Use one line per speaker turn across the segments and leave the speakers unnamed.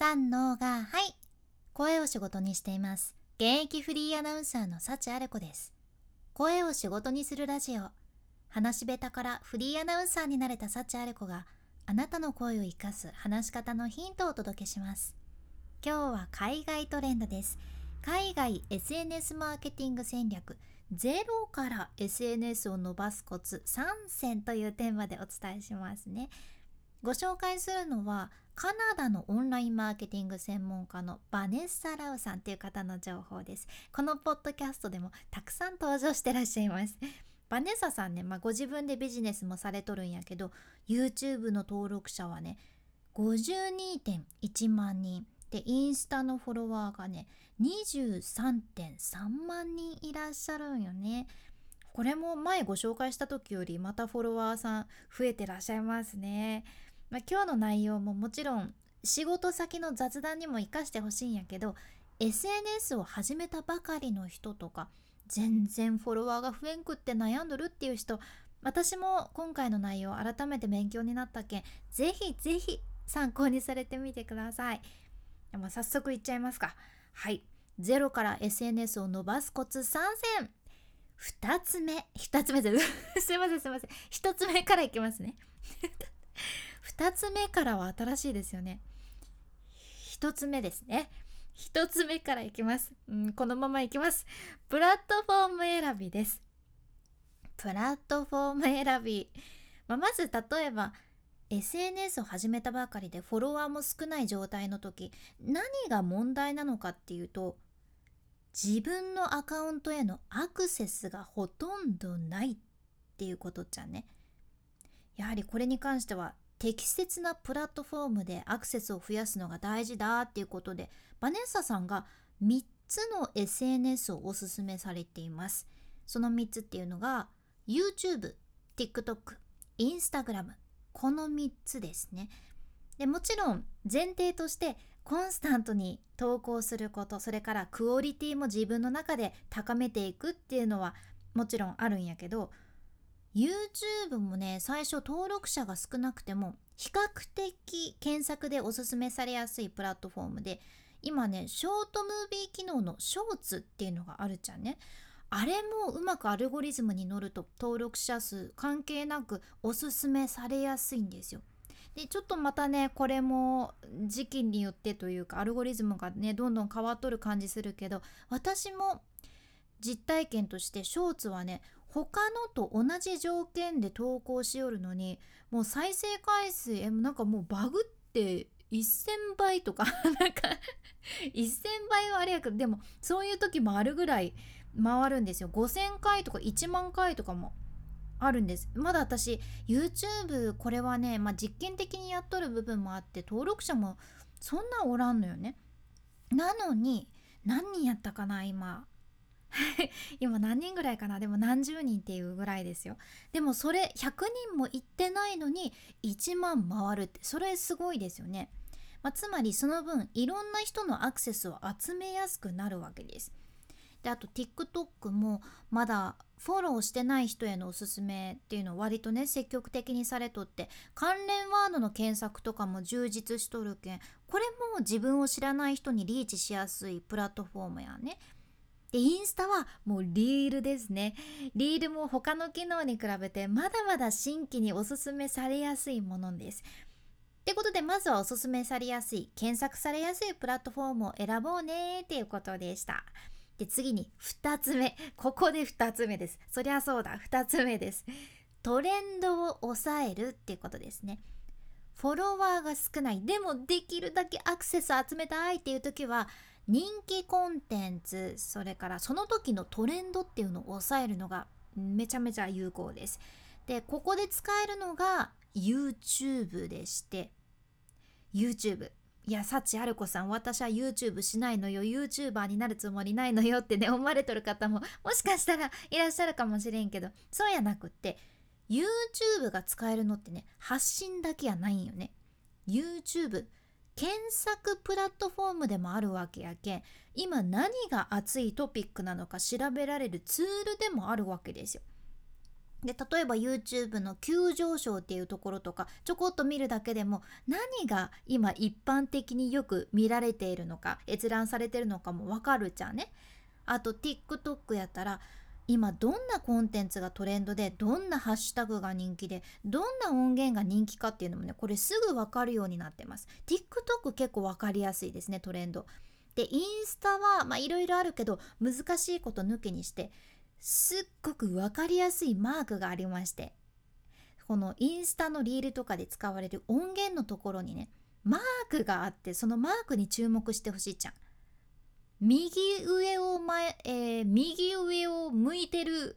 三のがはい。声を仕事にしています。現役フリーアナウンサーの幸あれ子です。声を仕事にするラジオ。話し下手からフリーアナウンサーになれた幸あれ子があなたの声を生かす話し方のヒントをお届けします。今日は海外トレンドです。海外 SNS マーケティング戦略。ゼロから SNS を伸ばすコツ3選というテーマでお伝えしますね。ご紹介するのはカナダのオンラインマーケティング専門家のバネッサ・ラウさんという方の情報です。このポッドキャストでもたくさん登場してらっしゃいます。バネッサさんね、まあ、ご自分でビジネスもされとるんやけど YouTube の登録者はね52.1万人でインスタのフォロワーがね23.3万人いらっしゃるんよね。これも前ご紹介した時よりまたフォロワーさん増えてらっしゃいますね、まあ、今日の内容ももちろん仕事先の雑談にも活かしてほしいんやけど SNS を始めたばかりの人とか全然フォロワーが増えんくって悩んどるっていう人私も今回の内容改めて勉強になったけんぜひぜひ参考にされてみてください。でも早速いっちゃいますか。はい。ゼロから SNS を伸ばすコツ参戦。2つ目。2つ目ですすいませんすいません。1つ目からいきますね。2つ目からは新しいですよね。1つ目ですね。1つ目からいきます、うん、このままいきます。プラットフォーム選びです。プラットフォーム選び、まあ、まず例えば SNS を始めたばかりでフォロワーも少ない状態の時何が問題なのかっていうと自分のアカウントへのアクセスがほとんどないっていうことじゃね。やはりこれに関しては適切なプラットフォームでアクセスを増やすのが大事だっていうことでバネッサさんが3つの SNS をおすすめされています。その3つっていうのが YouTube、TikTok、Instagram この3つですね。でもちろん前提としてコンスタントに投稿することそれからクオリティも自分の中で高めていくっていうのはもちろんあるんやけど YouTube もね最初登録者が少なくても比較的検索でおすすめされやすいプラットフォームで今ねショートムービー機能のショーツっていうのがあるじゃんねあれもうまくアルゴリズムに乗ると登録者数関係なくおすすめされやすいんですよ。でちょっとまたねこれも時期によってというかアルゴリズムがねどんどん変わっとる感じするけど私も実体験としてショーツはね他のと同じ条件で投稿しよるのにもう再生回数えなんかもうバグって1000倍とか なんか1000倍はあれやけどでもそういう時もあるぐらい回るんですよ。5000回とか1万回とかもあるんです。まだ私 YouTube これはね、まあ、実験的にやっとる部分もあって登録者もそんなおらんのよね。なのに何人やったかな今。今何人ぐらいかな？でも何十人っていうぐらいですよ。でもそれ100人も行ってないのに1万回るって。それすごいですよね、まあ、つまりその分いろんな人のアクセスを集めやすくなるわけです。であと TikTok もまだフォローしてない人へのおすすめっていうのを割とね積極的にされとって関連ワードの検索とかも充実しとるけんこれも自分を知らない人にリーチしやすいプラットフォームやね。でインスタはもうリールですね。リールも他の機能に比べてまだまだ新規におすすめされやすいものです。ってことでまずはおすすめされやすい検索されやすいプラットフォームを選ぼうねっていうことでした。で次に2つ目。ここで2つ目です。そりゃそうだ。2つ目です。トレンドを抑えるっていうことですね。フォロワーが少ない。でもできるだけアクセス集めたいっていう時は人気コンテンツそれからその時のトレンドっていうのを抑えるのがめちゃめちゃ有効です。でここで使えるのが YouTube でして YouTube いや幸ある子さん私は YouTube しないのよ YouTuber になるつもりないのよってね思われとる方ももしかしたらいらっしゃるかもしれんけどそうやなくって YouTube が使えるのってね発信だけやないんよね。YouTube 検索プラットフォームでもあるわけやけん今何が熱いトピックなのか調べられるツールでもあるわけですよで例えば YouTube の急上昇っていうところとかちょこっと見るだけでも何が今一般的によく見られているのか閲覧されてるのかもわかるじゃんね。あと TikTok やったら今どんなコンテンツがトレンドでどんなハッシュタグが人気でどんな音源が人気かっていうのもねこれすぐ分かるようになってます TikTok 結構分かりやすいですねトレンドでインスタはまあいろいろあるけど難しいこと抜きにしてすっごく分かりやすいマークがありましてこのインスタのリールとかで使われる音源のところにねマークがあってそのマークに注目してほしいじゃん。右上を前、えー、右上を向いてる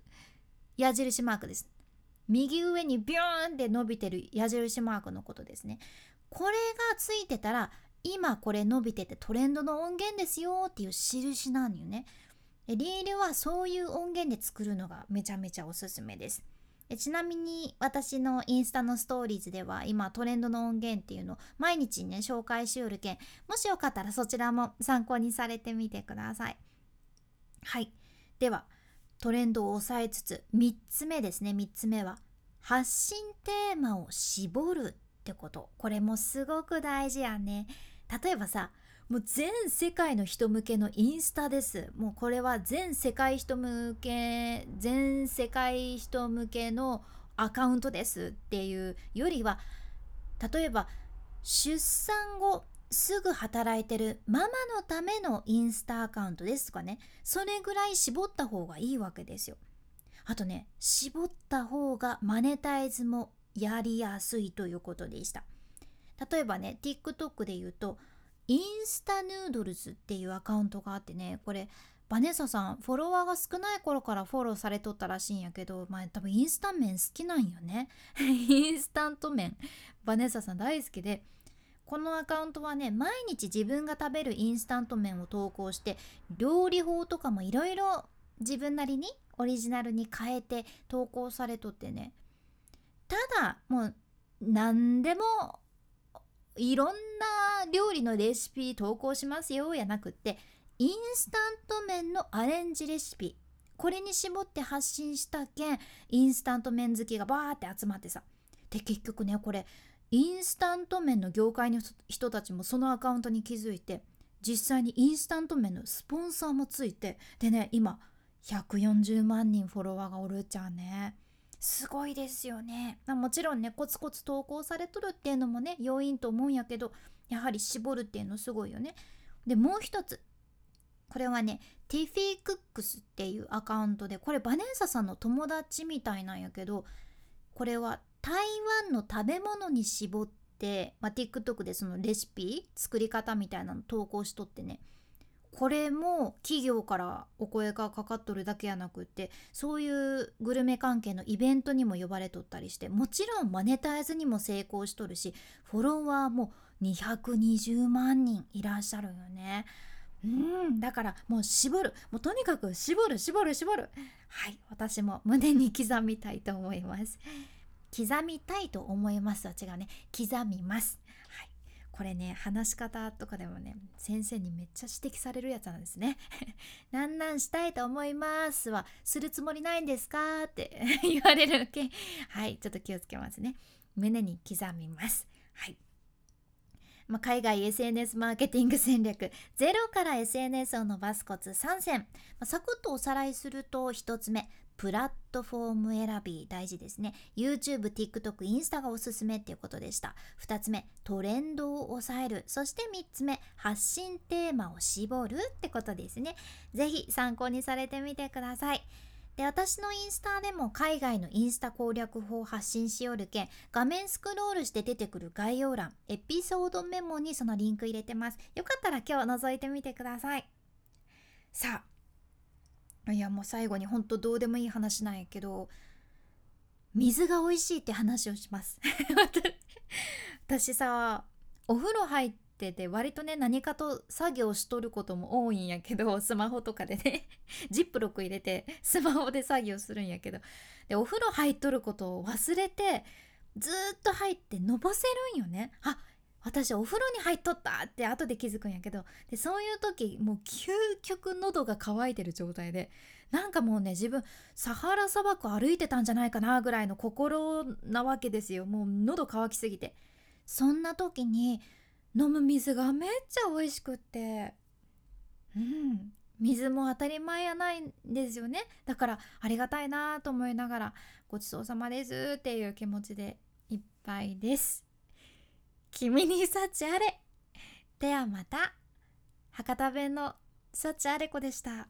矢印マークです。右上にビューンって伸びてる矢印マークのことですね。これがついてたら今これ伸びててトレンドの音源ですよっていう印なんよね。リールはそういう音源で作るのがめちゃめちゃおすすめです。えちなみに私のインスタのストーリーズでは今トレンドの音源っていうのを毎日ね紹介しうるけんもしよかったらそちらも参考にされてみてください。はいではトレンドを押さえつつ3つ目ですね3つ目は発信テーマを絞るってことこれもすごく大事やね。例えばさもう全世界の人向けのインスタです。もうこれは全世界人向け全世界人向けのアカウントですっていうよりは例えば出産後すぐ働いてるママのためのインスタアカウントですとかね。それぐらい絞った方がいいわけですよ。あとね絞った方がマネタイズもやりやすいということでした。例えばね TikTok で言うとインスタヌードルズっていうアカウントがあってねこれバネッサさんフォロワーが少ない頃からフォローされとったらしいんやけどまあ多分インスタン麺好きなんよね。インスタント麺。バネッサさん大好きでこのアカウントはね毎日自分が食べるインスタント麺を投稿して料理法とかもいろいろ自分なりにオリジナルに変えて投稿されとってね。ただもう何でもいろんな料理のレシピ投稿しますよやなくってインスタント麺のアレンジレシピこれに絞って発信したけんインスタント麺好きがバーって集まってさで結局ねこれインスタント麺の業界の人たちもそのアカウントに気づいて実際にインスタント麺のスポンサーもついてでね今140万人フォロワーがおるっちゃうね。すごいですよね。まもちろんねコツコツ投稿されとるっていうのもね要因と思うんやけどやはり絞るっていうのすごいよね。でもう一つこれはねティフィークックスっていうアカウントでこれバネンサさんの友達みたいなんやけどこれは台湾の食べ物に絞って、まあ、TikTok でそのレシピ作り方みたいなの投稿しとってねこれも企業からお声がかかっとるだけやなくってそういうグルメ関係のイベントにも呼ばれとったりしてもちろんマネタイズにも成功しとるしフォロワーも220万人いらっしゃるよね。うんだからもう絞る。もうとにかく絞る絞る絞る。はい私も胸に刻みたいと思います。刻みたいと思いますは違うね。刻みます。これね話し方とかでもね先生にめっちゃ指摘されるやつなんですね。なんなんしたいと思いますはするつもりないんですかって 言われるけはいちょっと気をつけますね。胸に刻みます。はいまあ、海外 SNS マーケティング戦略ゼロから SNS を伸ばすコツ3選、まあ、サクッとおさらいすると1つ目プラットフォーム選び大事ですね。YouTube、TikTok、インスタがおすすめっていうことでした。2つ目トレンドを抑える。そして3つ目発信テーマを絞るってことですね。是非参考にされてみてください。で私のインスタでも海外のインスタ攻略法を発信しよるけん画面スクロールして出てくる概要欄エピソードメモにそのリンク入れてます。よかったら今日覗いてみてください。さあいやもう最後にほんとどうでもいい話なんやけど水が美味しいって話をします。私さお風呂入ってて割とね何かと作業しとることも多いんやけどスマホとかでね。ジップロック入れてスマホで作業するんやけど。でお風呂入っとることを忘れてずっと入ってのぼせるんよね。あ私お風呂に入っとったって後で気づくんやけどでそういう時もう究極喉が渇いてる状態でなんかもうね自分サハラ砂漠歩いてたんじゃないかなぐらいの心なわけですよ。もう喉乾きすぎて。そんな時に飲む水がめっちゃ美味しくってうん。水も当たり前やないんですよね。だからありがたいなと思いながらごちそうさまですっていう気持ちでいっぱいです。君に幸あれではまた博多弁の幸あれ子でした。